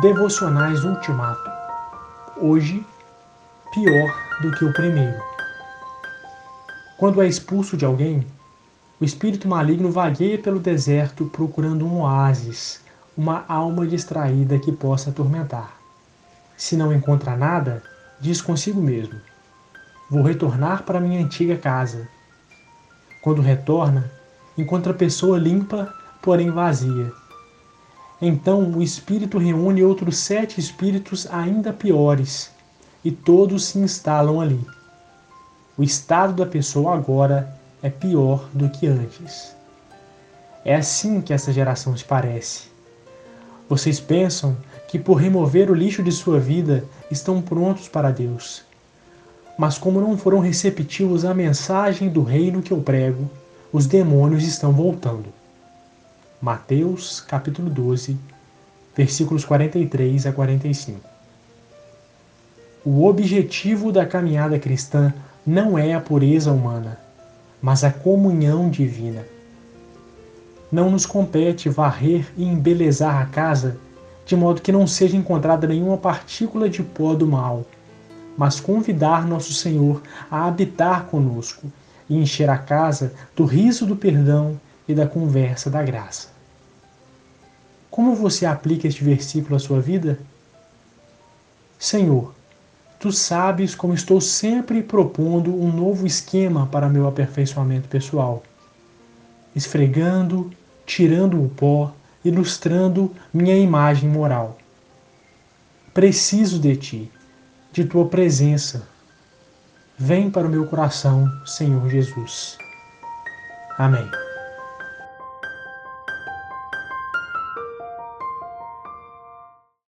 Devocionais Ultimato. Hoje, pior do que o primeiro. Quando é expulso de alguém, o espírito maligno vagueia pelo deserto procurando um oásis, uma alma distraída que possa atormentar. Se não encontra nada, diz consigo mesmo: Vou retornar para minha antiga casa. Quando retorna, encontra a pessoa limpa, porém vazia então o espírito reúne outros sete espíritos ainda piores, e todos se instalam ali. O estado da pessoa agora é pior do que antes. É assim que essa geração se parece. Vocês pensam que por remover o lixo de sua vida estão prontos para Deus. Mas como não foram receptivos à mensagem do reino que eu prego, os demônios estão voltando. Mateus capítulo 12, versículos 43 a 45. O objetivo da caminhada cristã não é a pureza humana, mas a comunhão divina. Não nos compete varrer e embelezar a casa de modo que não seja encontrada nenhuma partícula de pó do mal, mas convidar nosso Senhor a habitar conosco e encher a casa do riso do perdão e da conversa da graça. Como você aplica este versículo à sua vida? Senhor, tu sabes como estou sempre propondo um novo esquema para meu aperfeiçoamento pessoal, esfregando, tirando o pó, ilustrando minha imagem moral. Preciso de ti, de tua presença. Vem para o meu coração, Senhor Jesus. Amém.